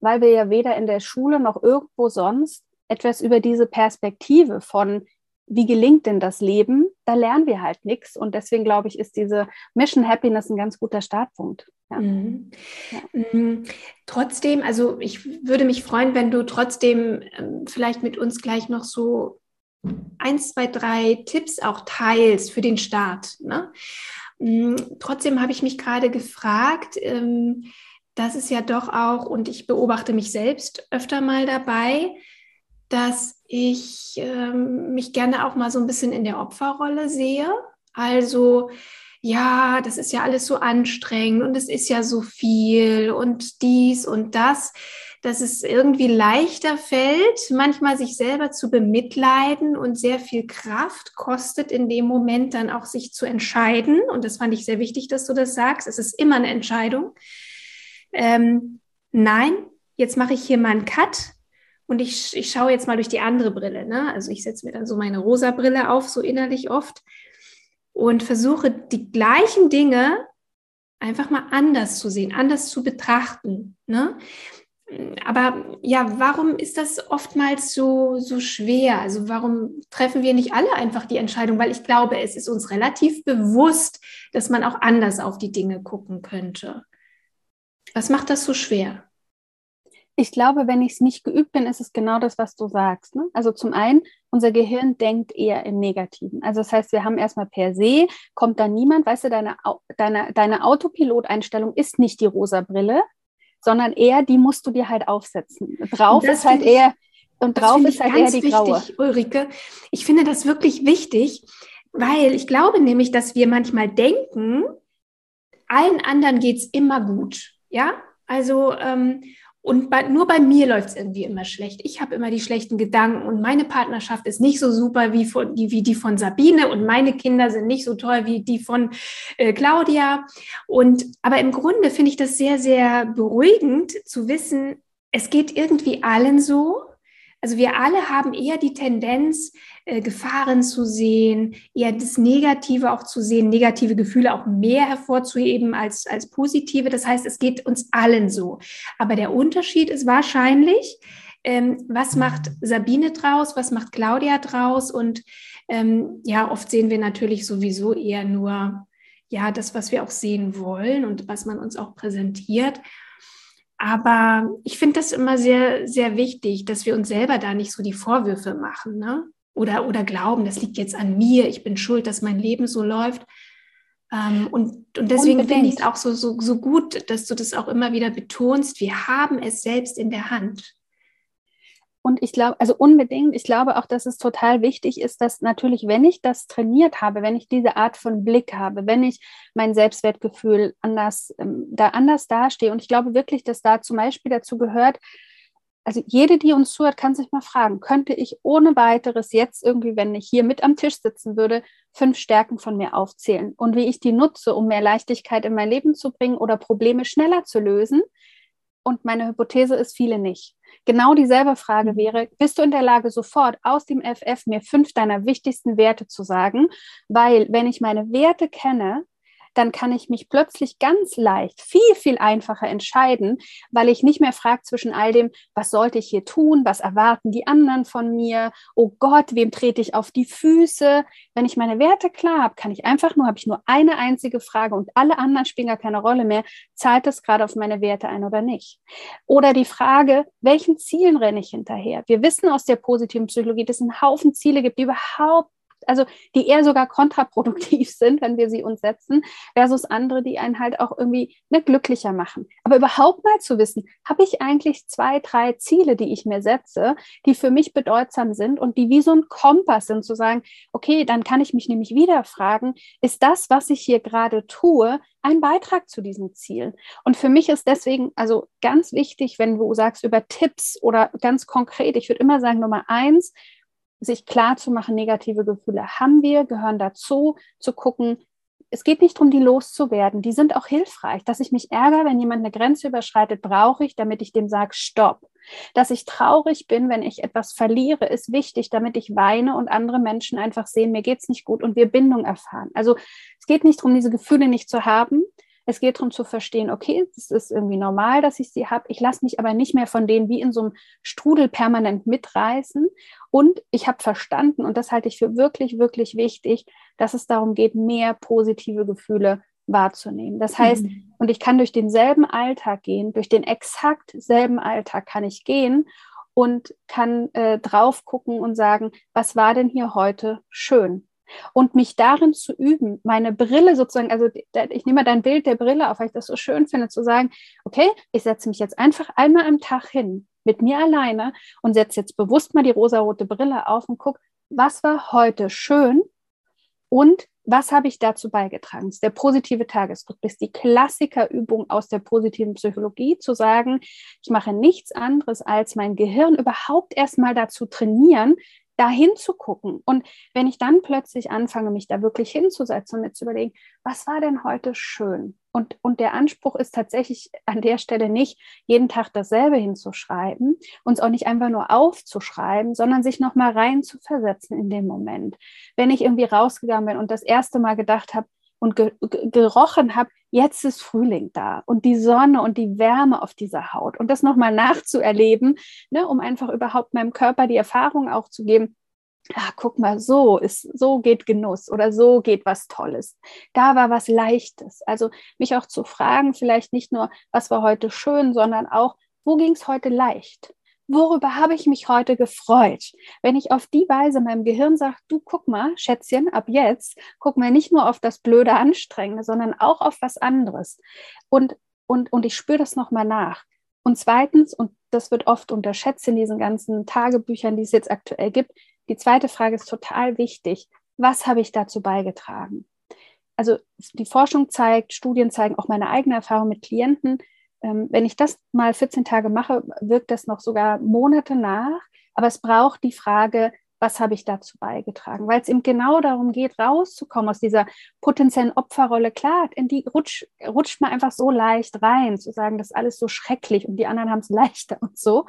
S2: weil wir ja weder in der Schule noch irgendwo sonst etwas über diese Perspektive von wie gelingt denn das Leben? Da lernen wir halt nichts. Und deswegen glaube ich, ist diese Mission Happiness ein ganz guter Startpunkt. Ja. Mhm.
S1: Ja. Mhm. Trotzdem, also ich würde mich freuen, wenn du trotzdem ähm, vielleicht mit uns gleich noch so eins, zwei, drei Tipps auch teilst für den Start. Ne? Mhm. Trotzdem habe ich mich gerade gefragt, ähm, das ist ja doch auch, und ich beobachte mich selbst öfter mal dabei, dass ich ähm, mich gerne auch mal so ein bisschen in der Opferrolle sehe. Also ja, das ist ja alles so anstrengend und es ist ja so viel und dies und das, dass es irgendwie leichter fällt, manchmal sich selber zu bemitleiden und sehr viel Kraft kostet in dem Moment dann auch sich zu entscheiden. Und das fand ich sehr wichtig, dass du das sagst. Es ist immer eine Entscheidung. Ähm, nein, jetzt mache ich hier mal einen Cut und ich, ich schaue jetzt mal durch die andere Brille. Ne? Also ich setze mir dann so meine rosa Brille auf, so innerlich oft und versuche die gleichen Dinge einfach mal anders zu sehen, anders zu betrachten. Ne? Aber ja, warum ist das oftmals so, so schwer? Also warum treffen wir nicht alle einfach die Entscheidung? Weil ich glaube, es ist uns relativ bewusst, dass man auch anders auf die Dinge gucken könnte. Was macht das so schwer?
S2: Ich glaube, wenn ich es nicht geübt bin, ist es genau das, was du sagst. Ne? Also zum einen, unser Gehirn denkt eher im Negativen. Also das heißt, wir haben erstmal per se, kommt da niemand, weißt du, deine, deine, deine Autopilot-Einstellung ist nicht die rosa Brille, sondern eher, die musst du dir halt aufsetzen. Drauf ist halt eher, und drauf ist halt eher die
S1: wichtig,
S2: graue.
S1: Ulrike, ich finde das wirklich wichtig, weil ich glaube nämlich, dass wir manchmal denken, allen anderen geht es immer gut. Ja, also ähm, und bei, nur bei mir läuft es irgendwie immer schlecht. Ich habe immer die schlechten Gedanken und meine Partnerschaft ist nicht so super wie, von, die, wie die von Sabine und meine Kinder sind nicht so toll wie die von äh, Claudia. Und aber im Grunde finde ich das sehr, sehr beruhigend zu wissen, es geht irgendwie allen so. Also wir alle haben eher die Tendenz, äh, Gefahren zu sehen, eher das Negative auch zu sehen, negative Gefühle auch mehr hervorzuheben als, als positive. Das heißt, es geht uns allen so. Aber der Unterschied ist wahrscheinlich, ähm, was macht Sabine draus, was macht Claudia draus? Und ähm, ja, oft sehen wir natürlich sowieso eher nur ja das, was wir auch sehen wollen und was man uns auch präsentiert. Aber ich finde das immer sehr, sehr wichtig, dass wir uns selber da nicht so die Vorwürfe machen. Ne? oder, oder glauben, das liegt jetzt an mir, ich bin schuld, dass mein Leben so läuft. Ähm, und, und deswegen finde ich es auch so, so, so gut, dass du das auch immer wieder betonst. Wir haben es selbst in der Hand.
S2: Und ich glaube, also unbedingt, ich glaube auch, dass es total wichtig ist, dass natürlich, wenn ich das trainiert habe, wenn ich diese Art von Blick habe, wenn ich mein Selbstwertgefühl anders, ähm, da anders dastehe, und ich glaube wirklich, dass da zum Beispiel dazu gehört, also jede, die uns zuhört, kann sich mal fragen, könnte ich ohne weiteres jetzt irgendwie, wenn ich hier mit am Tisch sitzen würde, fünf Stärken von mir aufzählen und wie ich die nutze, um mehr Leichtigkeit in mein Leben zu bringen oder Probleme schneller zu lösen? Und meine Hypothese ist viele nicht. Genau dieselbe Frage mhm. wäre, bist du in der Lage, sofort aus dem FF mir fünf deiner wichtigsten Werte zu sagen? Weil wenn ich meine Werte kenne, dann kann ich mich plötzlich ganz leicht, viel, viel einfacher entscheiden, weil ich nicht mehr frage zwischen all dem, was sollte ich hier tun, was erwarten die anderen von mir, oh Gott, wem trete ich auf die Füße. Wenn ich meine Werte klar habe, kann ich einfach nur, habe ich nur eine einzige Frage und alle anderen spielen gar keine Rolle mehr, zahlt es gerade auf meine Werte ein oder nicht. Oder die Frage, welchen Zielen renne ich hinterher? Wir wissen aus der positiven Psychologie, dass es einen Haufen Ziele gibt, die überhaupt also die eher sogar kontraproduktiv sind, wenn wir sie uns setzen, versus andere, die einen halt auch irgendwie ne, glücklicher machen. Aber überhaupt mal zu wissen, habe ich eigentlich zwei, drei Ziele, die ich mir setze, die für mich bedeutsam sind und die wie so ein Kompass sind, zu sagen, okay, dann kann ich mich nämlich wieder fragen, ist das, was ich hier gerade tue, ein Beitrag zu diesem Ziel? Und für mich ist deswegen also ganz wichtig, wenn du sagst über Tipps oder ganz konkret, ich würde immer sagen, Nummer eins, sich klar zu machen, negative Gefühle haben wir, gehören dazu, zu gucken, es geht nicht darum, die loszuwerden. Die sind auch hilfreich. Dass ich mich ärgere, wenn jemand eine Grenze überschreitet, brauche ich, damit ich dem sage, stopp. Dass ich traurig bin, wenn ich etwas verliere, ist wichtig, damit ich weine und andere Menschen einfach sehen, mir geht es nicht gut und wir Bindung erfahren. Also es geht nicht darum, diese Gefühle nicht zu haben, es geht darum zu verstehen, okay, es ist irgendwie normal, dass ich sie habe. Ich lasse mich aber nicht mehr von denen wie in so einem Strudel permanent mitreißen. Und ich habe verstanden, und das halte ich für wirklich, wirklich wichtig, dass es darum geht, mehr positive Gefühle wahrzunehmen. Das heißt, mhm. und ich kann durch denselben Alltag gehen, durch den exakt selben Alltag kann ich gehen und kann äh, drauf gucken und sagen, was war denn hier heute schön? Und mich darin zu üben, meine Brille sozusagen, also ich nehme mal dein Bild der Brille auf, weil ich das so schön finde, zu sagen, okay, ich setze mich jetzt einfach einmal am Tag hin mit mir alleine und setze jetzt bewusst mal die rosarote Brille auf und gucke, was war heute schön und was habe ich dazu beigetragen? Das ist der positive Tagesrückblick, die Klassikerübung aus der positiven Psychologie, zu sagen, ich mache nichts anderes, als mein Gehirn überhaupt erstmal dazu trainieren, da hinzugucken. Und wenn ich dann plötzlich anfange, mich da wirklich hinzusetzen und mir zu überlegen, was war denn heute schön? Und, und der Anspruch ist tatsächlich an der Stelle nicht, jeden Tag dasselbe hinzuschreiben, uns auch nicht einfach nur aufzuschreiben, sondern sich nochmal rein zu versetzen in den Moment. Wenn ich irgendwie rausgegangen bin und das erste Mal gedacht habe, und ge gerochen habe, jetzt ist Frühling da und die Sonne und die Wärme auf dieser Haut und das nochmal nachzuerleben, ne, um einfach überhaupt meinem Körper die Erfahrung auch zu geben, ah, guck mal, so ist, so geht Genuss oder so geht was Tolles. Da war was Leichtes. Also mich auch zu fragen, vielleicht nicht nur, was war heute schön, sondern auch, wo ging es heute leicht? Worüber habe ich mich heute gefreut? Wenn ich auf die Weise meinem Gehirn sage, du guck mal, Schätzchen, ab jetzt guck mal nicht nur auf das blöde Anstrengende, sondern auch auf was anderes. Und, und, und ich spüre das nochmal nach. Und zweitens, und das wird oft unterschätzt in diesen ganzen Tagebüchern, die es jetzt aktuell gibt, die zweite Frage ist total wichtig. Was habe ich dazu beigetragen? Also die Forschung zeigt, Studien zeigen, auch meine eigene Erfahrung mit Klienten, wenn ich das mal 14 Tage mache, wirkt das noch sogar Monate nach. Aber es braucht die Frage, was habe ich dazu beigetragen? Weil es eben genau darum geht, rauszukommen aus dieser potenziellen Opferrolle. Klar, in die rutscht, rutscht man einfach so leicht rein, zu sagen, das ist alles so schrecklich und die anderen haben es leichter und so,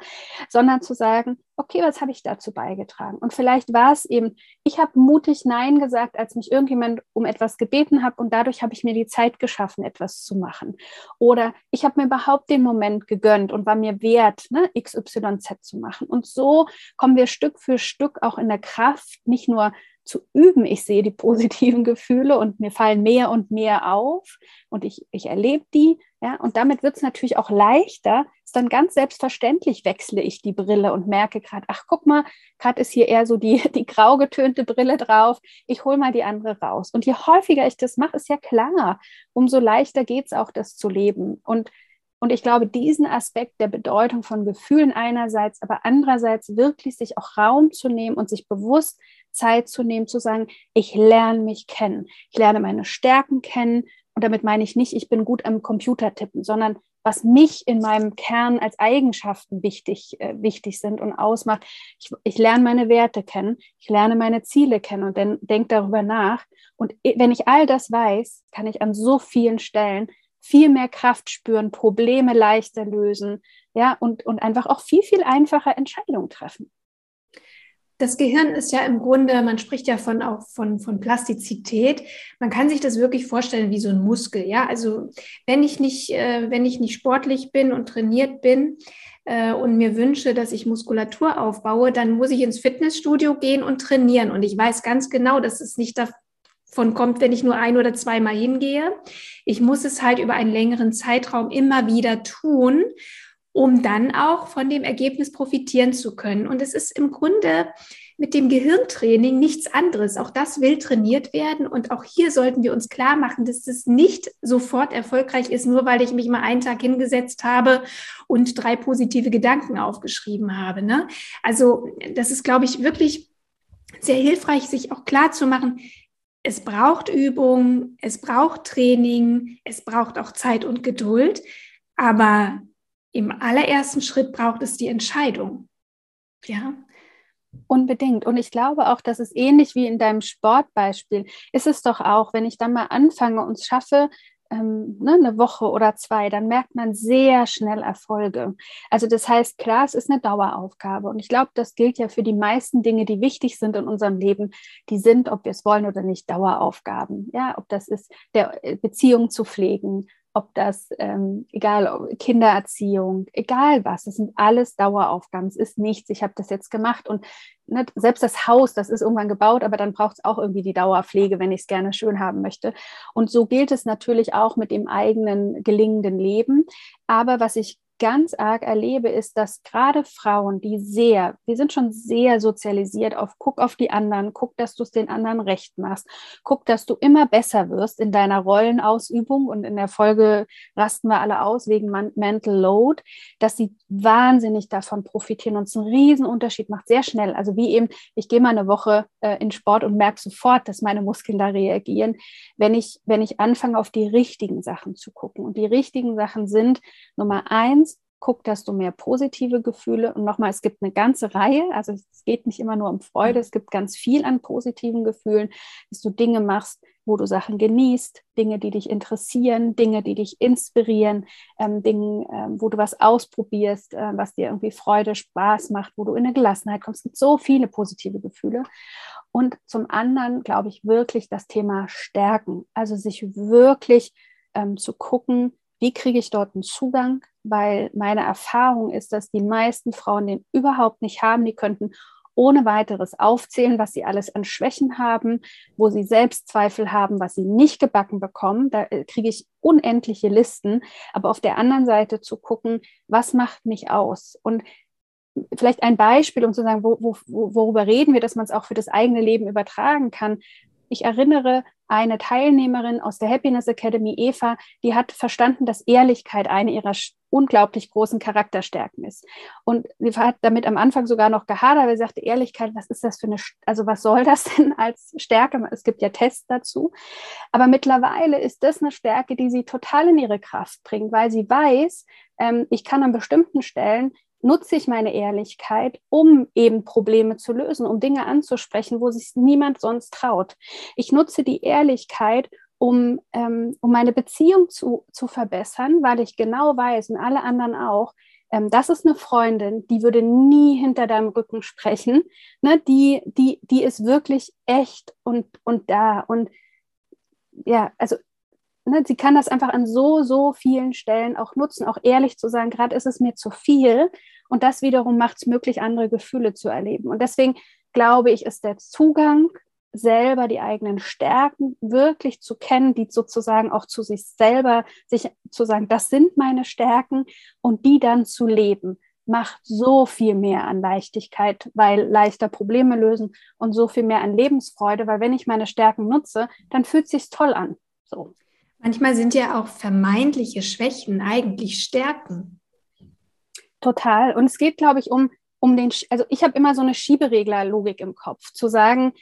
S2: sondern zu sagen, okay, was habe ich dazu beigetragen? Und vielleicht war es eben, ich habe mutig Nein gesagt, als mich irgendjemand um etwas gebeten hat und dadurch habe ich mir die Zeit geschaffen, etwas zu machen. Oder ich habe mir überhaupt den Moment gegönnt und war mir wert, ne, XYZ zu machen. Und so kommen wir Stück für Stück auch in der Kraft, nicht nur zu üben. Ich sehe die positiven Gefühle und mir fallen mehr und mehr auf und ich, ich erlebe die. Ja, und damit wird es natürlich auch leichter. Ist dann ganz selbstverständlich wechsle ich die Brille und merke gerade, ach guck mal, gerade ist hier eher so die, die grau getönte Brille drauf. Ich hole mal die andere raus. Und je häufiger ich das mache, ist ja klar, umso leichter geht es auch, das zu leben. Und und ich glaube, diesen Aspekt der Bedeutung von Gefühlen einerseits, aber andererseits wirklich sich auch Raum zu nehmen und sich bewusst Zeit zu nehmen, zu sagen, ich lerne mich kennen. Ich lerne meine Stärken kennen. Und damit meine ich nicht, ich bin gut am Computer tippen, sondern was mich in meinem Kern als Eigenschaften wichtig, äh, wichtig sind und ausmacht. Ich, ich, lerne meine Werte kennen, ich lerne meine Ziele kennen und dann denke darüber nach. Und wenn ich all das weiß, kann ich an so vielen Stellen viel mehr Kraft spüren, Probleme leichter lösen, ja, und, und einfach auch viel, viel einfacher Entscheidungen treffen
S1: das Gehirn ist ja im Grunde, man spricht ja von auch von, von Plastizität. Man kann sich das wirklich vorstellen wie so ein Muskel. Ja, also wenn ich nicht, äh, wenn ich nicht sportlich bin und trainiert bin äh, und mir wünsche, dass ich Muskulatur aufbaue, dann muss ich ins Fitnessstudio gehen und trainieren. Und ich weiß ganz genau, dass es nicht davon kommt, wenn ich nur ein oder zweimal hingehe. Ich muss es halt über einen längeren Zeitraum immer wieder tun um dann auch von dem Ergebnis profitieren zu können. Und es ist im Grunde mit dem Gehirntraining nichts anderes. Auch das will trainiert werden. Und auch hier sollten wir uns klar machen, dass es nicht sofort erfolgreich ist, nur weil ich mich mal einen Tag hingesetzt habe und drei positive Gedanken aufgeschrieben habe. Ne? Also das ist, glaube ich, wirklich sehr hilfreich, sich auch klar zu machen, es braucht Übung, es braucht Training, es braucht auch Zeit und Geduld. Aber im allerersten Schritt braucht es die Entscheidung. Ja.
S2: Unbedingt. Und ich glaube auch, dass es ähnlich wie in deinem Sportbeispiel ist es doch auch, wenn ich dann mal anfange und es schaffe, ähm, ne, eine Woche oder zwei, dann merkt man sehr schnell Erfolge. Also das heißt, klar, es ist eine Daueraufgabe. Und ich glaube, das gilt ja für die meisten Dinge, die wichtig sind in unserem Leben. Die sind, ob wir es wollen oder nicht, Daueraufgaben. Ja, ob das ist, der äh, Beziehung zu pflegen, ob das, ähm, egal, Kindererziehung, egal was, das sind alles Daueraufgaben. Es ist nichts, ich habe das jetzt gemacht und ne, selbst das Haus, das ist irgendwann gebaut, aber dann braucht es auch irgendwie die Dauerpflege, wenn ich es gerne schön haben möchte. Und so gilt es natürlich auch mit dem eigenen gelingenden Leben. Aber was ich ganz arg erlebe, ist, dass gerade Frauen, die sehr, wir sind schon sehr sozialisiert auf, guck auf die anderen, guck, dass du es den anderen recht machst, guck, dass du immer besser wirst in deiner Rollenausübung und in der Folge rasten wir alle aus wegen Mental Load, dass sie wahnsinnig davon profitieren und es einen riesen Unterschied macht, sehr schnell. Also wie eben, ich gehe mal eine Woche äh, in Sport und merke sofort, dass meine Muskeln da reagieren, wenn ich, wenn ich anfange, auf die richtigen Sachen zu gucken. Und die richtigen Sachen sind Nummer eins, guck, dass du mehr positive Gefühle und nochmal, es gibt eine ganze Reihe, also es geht nicht immer nur um Freude, es gibt ganz viel an positiven Gefühlen, dass du Dinge machst, wo du Sachen genießt, Dinge, die dich interessieren, Dinge, die dich inspirieren, ähm, Dinge, ähm, wo du was ausprobierst, äh, was dir irgendwie Freude, Spaß macht, wo du in eine Gelassenheit kommst. Es gibt so viele positive Gefühle. Und zum anderen glaube ich wirklich das Thema Stärken, also sich wirklich ähm, zu gucken, wie kriege ich dort einen Zugang, weil meine Erfahrung ist, dass die meisten Frauen den überhaupt nicht haben. Die könnten ohne weiteres aufzählen, was sie alles an Schwächen haben, wo sie Selbstzweifel haben, was sie nicht gebacken bekommen. Da äh, kriege ich unendliche Listen. Aber auf der anderen Seite zu gucken, was macht mich aus? Und vielleicht ein Beispiel, um zu sagen, wo, wo, worüber reden wir, dass man es auch für das eigene Leben übertragen kann. Ich erinnere eine Teilnehmerin aus der Happiness Academy, Eva, die hat verstanden, dass Ehrlichkeit eine ihrer unglaublich großen Charakterstärken ist. Und sie hat damit am Anfang sogar noch gehadert, weil sie sagte, Ehrlichkeit, was ist das für eine, also was soll das denn als Stärke? Es gibt ja Tests dazu. Aber mittlerweile ist das eine Stärke, die sie total in ihre Kraft bringt, weil sie weiß, ähm, ich kann an bestimmten Stellen nutze ich meine Ehrlichkeit, um eben Probleme zu lösen, um Dinge anzusprechen, wo sich niemand sonst traut. Ich nutze die Ehrlichkeit, um, ähm, um meine Beziehung zu, zu verbessern, weil ich genau weiß und alle anderen auch, ähm, das ist eine Freundin, die würde nie hinter deinem Rücken sprechen. Ne? Die, die, die ist wirklich echt und, und da. Und ja, also ne, sie kann das einfach an so, so vielen Stellen auch nutzen, auch ehrlich zu sagen, gerade ist es mir zu viel. Und das wiederum macht es möglich, andere Gefühle zu erleben. Und deswegen glaube ich, ist der Zugang selber die eigenen Stärken wirklich zu kennen, die sozusagen auch zu sich selber, sich zu sagen, das sind meine Stärken und die dann zu leben, macht so viel mehr an Leichtigkeit, weil leichter Probleme lösen und so viel mehr an Lebensfreude, weil wenn ich meine Stärken nutze, dann fühlt es sich toll an. So.
S1: Manchmal sind ja auch vermeintliche Schwächen eigentlich Stärken.
S2: Total. Und es geht, glaube ich, um, um den, also ich habe immer so eine Schieberegler-Logik im Kopf, zu sagen,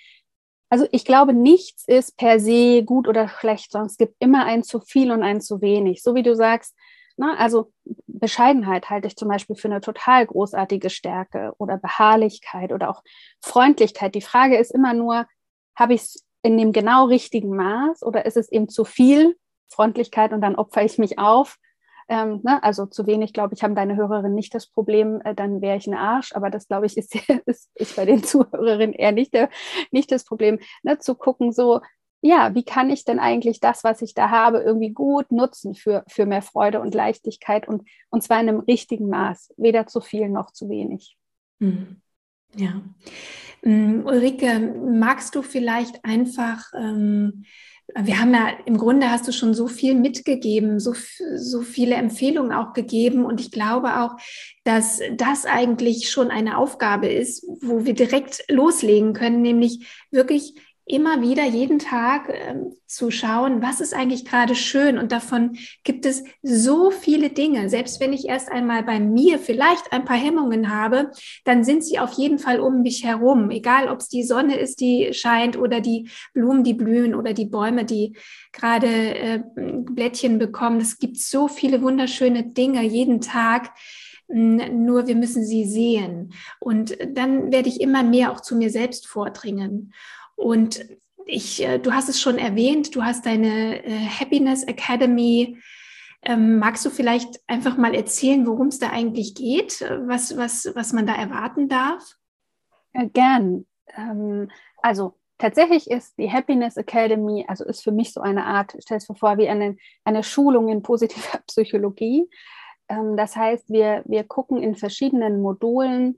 S2: also ich glaube, nichts ist per se gut oder schlecht, sondern es gibt immer ein zu viel und ein zu wenig. So wie du sagst, na, also Bescheidenheit halte ich zum Beispiel für eine total großartige Stärke oder Beharrlichkeit oder auch Freundlichkeit. Die Frage ist immer nur, habe ich es in dem genau richtigen Maß oder ist es eben zu viel Freundlichkeit und dann opfer ich mich auf. Ähm, ne? Also zu wenig, glaube ich, haben deine Hörerinnen nicht das Problem, äh, dann wäre ich ein Arsch, aber das, glaube ich, ist, ist, ist bei den Zuhörerinnen eher nicht, der, nicht das Problem, ne? zu gucken, so, ja, wie kann ich denn eigentlich das, was ich da habe, irgendwie gut nutzen für, für mehr Freude und Leichtigkeit und, und zwar in einem richtigen Maß, weder zu viel noch zu wenig.
S1: Mhm. Ja. Ähm, Ulrike, magst du vielleicht einfach ähm, wir haben ja im Grunde hast du schon so viel mitgegeben, so, so viele Empfehlungen auch gegeben. Und ich glaube auch, dass das eigentlich schon eine Aufgabe ist, wo wir direkt loslegen können, nämlich wirklich immer wieder jeden Tag äh, zu schauen, was ist eigentlich gerade schön. Und davon gibt es so viele Dinge. Selbst wenn ich erst einmal bei mir vielleicht ein paar Hemmungen habe, dann sind sie auf jeden Fall um mich herum. Egal, ob es die Sonne ist, die scheint oder die Blumen, die blühen oder die Bäume, die gerade äh, Blättchen bekommen. Es gibt so viele wunderschöne Dinge jeden Tag nur wir müssen sie sehen. Und dann werde ich immer mehr auch zu mir selbst vordringen. Und ich, äh, du hast es schon erwähnt, du hast deine äh, Happiness Academy. Ähm, magst du vielleicht einfach mal erzählen, worum es da eigentlich geht, was, was, was man da erwarten darf?
S2: Ja, gern. Ähm, also tatsächlich ist die Happiness Academy, also ist für mich so eine Art, stell es dir vor, wie eine, eine Schulung in positiver Psychologie. Ähm, das heißt, wir, wir gucken in verschiedenen Modulen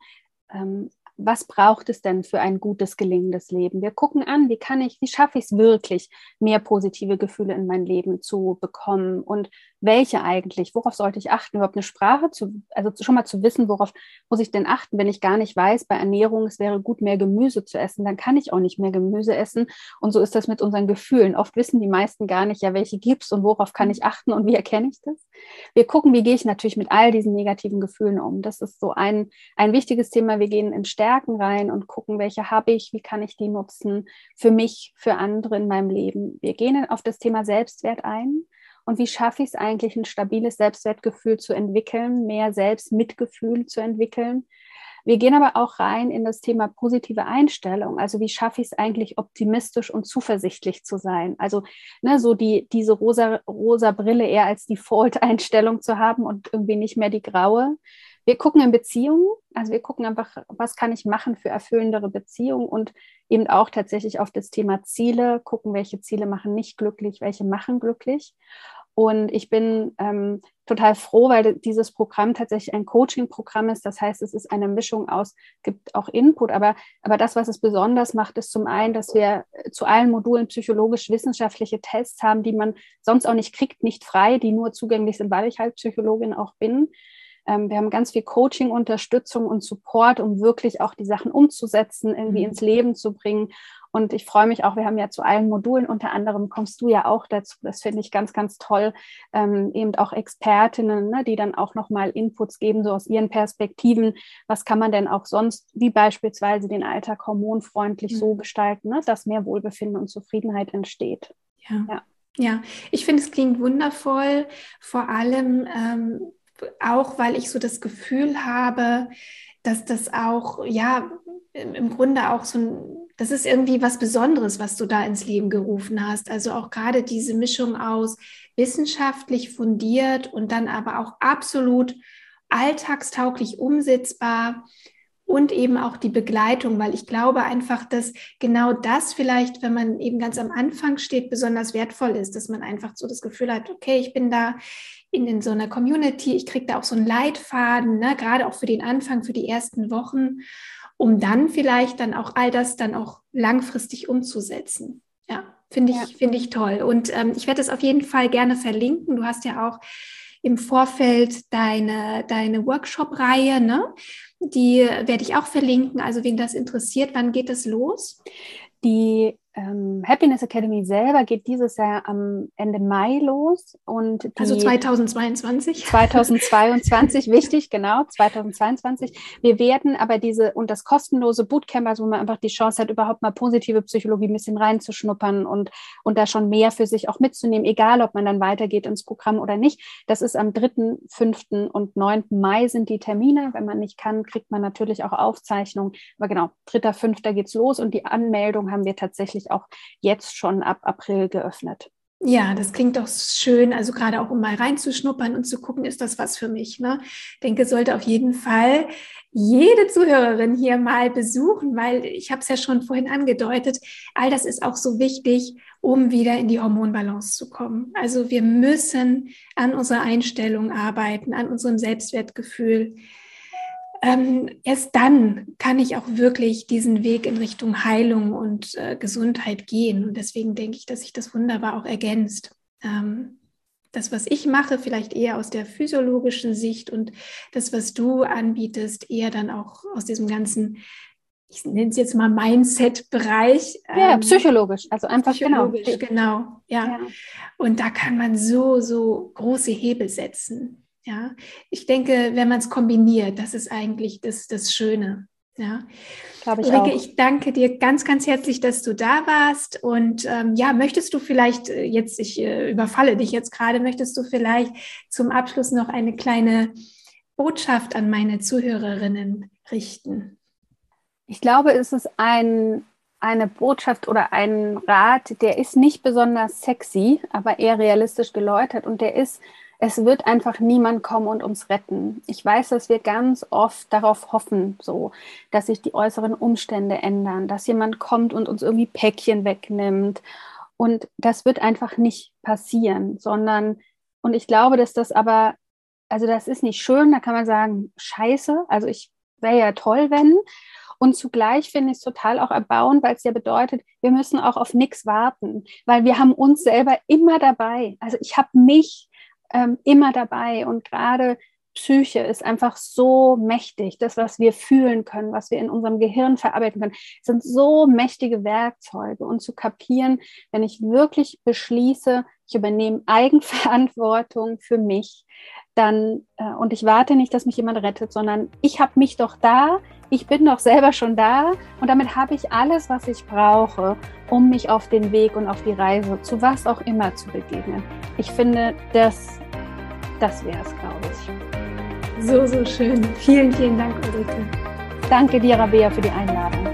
S2: ähm, was braucht es denn für ein gutes, gelingendes Leben? Wir gucken an, wie kann ich, wie schaffe ich es wirklich, mehr positive Gefühle in mein Leben zu bekommen und welche eigentlich, worauf sollte ich achten, überhaupt eine Sprache zu, also schon mal zu wissen, worauf muss ich denn achten, wenn ich gar nicht weiß, bei Ernährung, es wäre gut, mehr Gemüse zu essen, dann kann ich auch nicht mehr Gemüse essen. Und so ist das mit unseren Gefühlen. Oft wissen die meisten gar nicht, ja, welche gibt's und worauf kann ich achten und wie erkenne ich das? Wir gucken, wie gehe ich natürlich mit all diesen negativen Gefühlen um. Das ist so ein, ein wichtiges Thema. Wir gehen in Stärken rein und gucken, welche habe ich, wie kann ich die nutzen für mich, für andere in meinem Leben. Wir gehen auf das Thema Selbstwert ein und wie schaffe ich es eigentlich, ein stabiles Selbstwertgefühl zu entwickeln, mehr Selbstmitgefühl zu entwickeln. Wir gehen aber auch rein in das Thema positive Einstellung. Also wie schaffe ich es eigentlich, optimistisch und zuversichtlich zu sein? Also ne, so die, diese rosa, rosa Brille eher als Default-Einstellung zu haben und irgendwie nicht mehr die graue. Wir gucken in Beziehungen, also wir gucken einfach, was kann ich machen für erfüllendere Beziehungen und eben auch tatsächlich auf das Thema Ziele, gucken, welche Ziele machen nicht glücklich, welche machen glücklich. Und ich bin ähm, total froh, weil dieses Programm tatsächlich ein Coaching-Programm ist. Das heißt, es ist eine Mischung aus, gibt auch Input, aber, aber das, was es besonders macht, ist zum einen, dass wir zu allen Modulen psychologisch-wissenschaftliche Tests haben, die man sonst auch nicht kriegt, nicht frei, die nur zugänglich sind, weil ich halt Psychologin auch bin. Ähm, wir haben ganz viel Coaching, Unterstützung und Support, um wirklich auch die Sachen umzusetzen, irgendwie mhm. ins Leben zu bringen. Und ich freue mich auch, wir haben ja zu allen Modulen, unter anderem kommst du ja auch dazu. Das finde ich ganz, ganz toll. Ähm, eben auch Expertinnen, ne, die dann auch nochmal Inputs geben, so aus ihren Perspektiven. Was kann man denn auch sonst, wie beispielsweise den Alltag hormonfreundlich mhm. so gestalten, ne, dass mehr Wohlbefinden und Zufriedenheit entsteht.
S1: Ja. ja. Ja, ich finde, es klingt wundervoll, vor allem ähm, auch, weil ich so das Gefühl habe, dass das auch, ja, im Grunde auch so ein das ist irgendwie was Besonderes, was du da ins Leben gerufen hast. Also auch gerade diese Mischung aus wissenschaftlich fundiert und dann aber auch absolut alltagstauglich umsetzbar und eben auch die Begleitung, weil ich glaube einfach, dass genau das vielleicht, wenn man eben ganz am Anfang steht, besonders wertvoll ist, dass man einfach so das Gefühl hat, okay, ich bin da in, in so einer Community, ich kriege da auch so einen Leitfaden, ne, gerade auch für den Anfang, für die ersten Wochen um dann vielleicht dann auch all das dann auch langfristig umzusetzen. Ja, finde ich, ja. finde ich toll. Und ähm, ich werde es auf jeden Fall gerne verlinken. Du hast ja auch im Vorfeld deine, deine Workshop-Reihe, ne? Die werde ich auch verlinken. Also, wen das interessiert, wann geht es los?
S2: Die ähm, Happiness Academy selber geht dieses Jahr am Ende Mai los. Und
S1: also 2022?
S2: 2022, wichtig, genau, 2022. Wir werden aber diese und das kostenlose Bootcamp, also wo man einfach die Chance hat, überhaupt mal positive Psychologie ein bisschen reinzuschnuppern und, und da schon mehr für sich auch mitzunehmen, egal ob man dann weitergeht ins Programm oder nicht. Das ist am 3., 5. und 9. Mai sind die Termine. Wenn man nicht kann, kriegt man natürlich auch Aufzeichnungen. Aber genau, 3., 5. geht's los und die Anmeldung haben wir tatsächlich tatsächlich auch jetzt schon ab April geöffnet.
S1: Ja, das klingt doch schön. Also gerade auch um mal reinzuschnuppern und zu gucken, ist das was für mich. Ne? Ich denke, sollte auf jeden Fall jede Zuhörerin hier mal besuchen, weil ich habe es ja schon vorhin angedeutet, all das ist auch so wichtig, um wieder in die Hormonbalance zu kommen. Also wir müssen an unserer Einstellung arbeiten, an unserem Selbstwertgefühl ähm, erst dann kann ich auch wirklich diesen Weg in Richtung Heilung und äh, Gesundheit gehen. Und deswegen denke ich, dass sich das wunderbar auch ergänzt. Ähm, das, was ich mache, vielleicht eher aus der physiologischen Sicht und das, was du anbietest, eher dann auch aus diesem ganzen, ich nenne es jetzt mal Mindset-Bereich.
S2: Ja, ähm, psychologisch, also einfach
S1: genau. psychologisch, genau. genau ja. ja. Und da kann man so, so große Hebel setzen. Ja, ich denke, wenn man es kombiniert, das ist eigentlich das, das Schöne. Ja, glaube ich Ulrike, auch. ich danke dir ganz, ganz herzlich, dass du da warst. Und ähm, ja, möchtest du vielleicht äh, jetzt, ich äh, überfalle dich jetzt gerade, möchtest du vielleicht zum Abschluss noch eine kleine Botschaft an meine Zuhörerinnen richten?
S2: Ich glaube, es ist ein, eine Botschaft oder ein Rat, der ist nicht besonders sexy, aber eher realistisch geläutert und der ist, es wird einfach niemand kommen und uns retten. Ich weiß, dass wir ganz oft darauf hoffen, so, dass sich die äußeren Umstände ändern, dass jemand kommt und uns irgendwie Päckchen wegnimmt. Und das wird einfach nicht passieren, sondern, und ich glaube, dass das aber, also das ist nicht schön, da kann man sagen, scheiße, also ich wäre ja toll, wenn. Und zugleich finde ich es total auch erbauend, weil es ja bedeutet, wir müssen auch auf nichts warten, weil wir haben uns selber immer dabei. Also ich habe mich ähm, immer dabei. Und gerade Psyche ist einfach so mächtig. Das, was wir fühlen können, was wir in unserem Gehirn verarbeiten können, sind so mächtige Werkzeuge. Und zu kapieren, wenn ich wirklich beschließe, ich übernehme Eigenverantwortung für mich, dann, äh, und ich warte nicht, dass mich jemand rettet, sondern ich habe mich doch da, ich bin doch selber schon da und damit habe ich alles, was ich brauche, um mich auf den Weg und auf die Reise zu was auch immer zu begegnen. Ich finde, das, das wäre es, glaube ich.
S1: So, so schön. Vielen, vielen Dank, Ulrike.
S2: Danke dir, Rabea, für die Einladung.